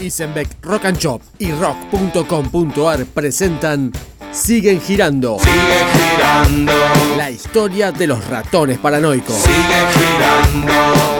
Isenbeck Rock and Shop y rock.com.ar presentan Siguen girando. Sigue girando, La historia de los ratones paranoicos. sigue girando.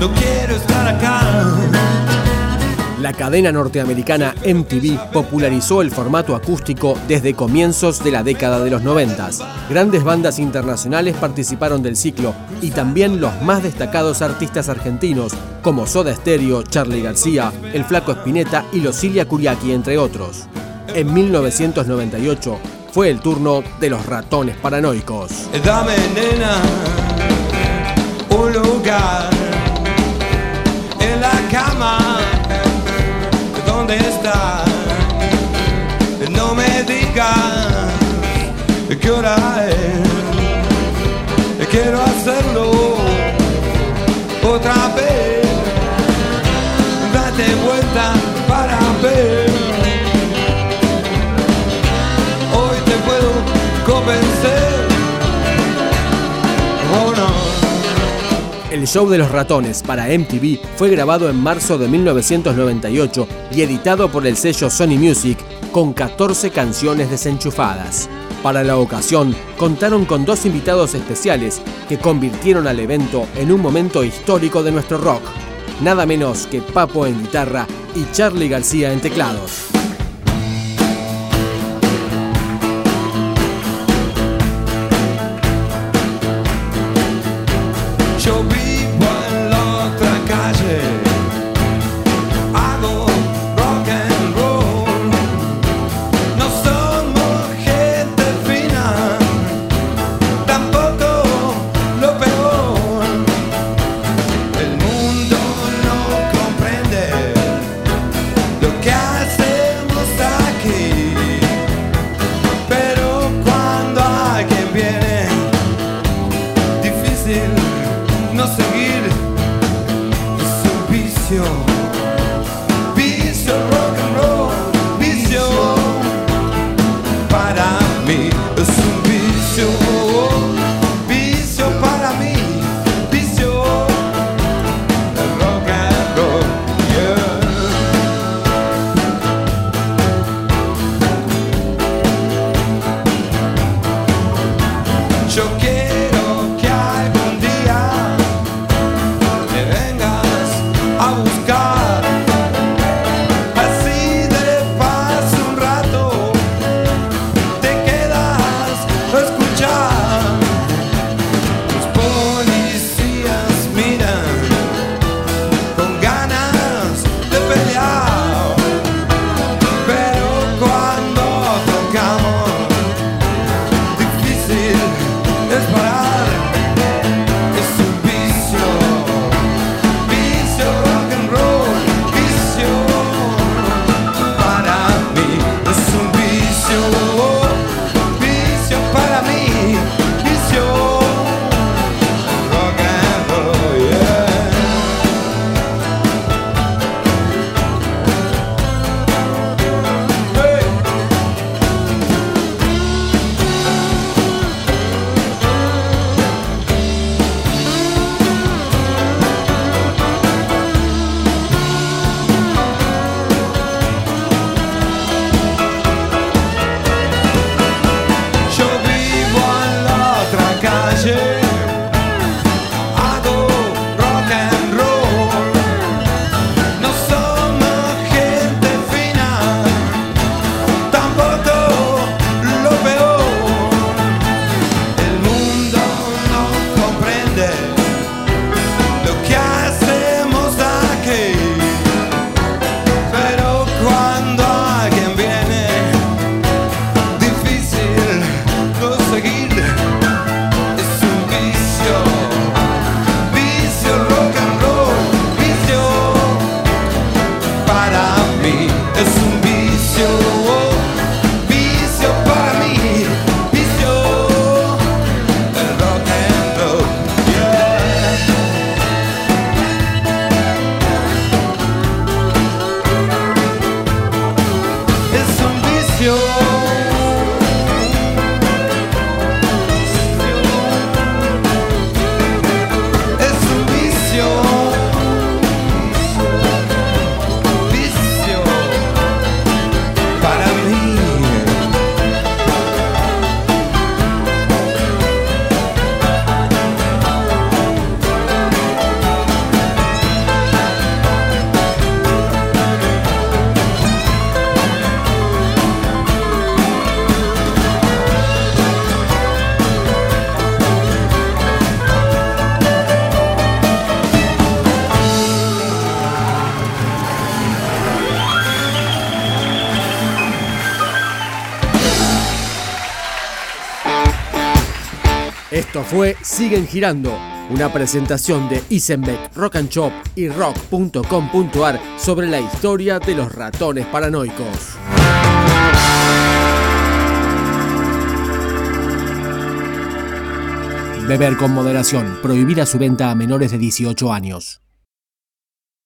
No quiero estar acá La cadena norteamericana MTV popularizó el formato acústico desde comienzos de la década de los 90. Grandes bandas internacionales participaron del ciclo y también los más destacados artistas argentinos como Soda Stereo, Charlie García, El Flaco Espineta y Losilia Curiaki, entre otros. En 1998 fue el turno de los ratones paranoicos. Dame nena Un lugar la cama ¿Dónde está? No me digas ¿Qué hora es? Quiero hacerlo Otra vez Date vuelta El show de los ratones para MTV fue grabado en marzo de 1998 y editado por el sello Sony Music con 14 canciones desenchufadas. Para la ocasión contaron con dos invitados especiales que convirtieron al evento en un momento histórico de nuestro rock. Nada menos que Papo en guitarra y Charlie García en teclados. 지켜 yo Esto fue Siguen Girando, una presentación de Isenbeck, Rock and Chop y rock.com.ar sobre la historia de los ratones paranoicos. Beber con moderación, prohibida su venta a menores de 18 años.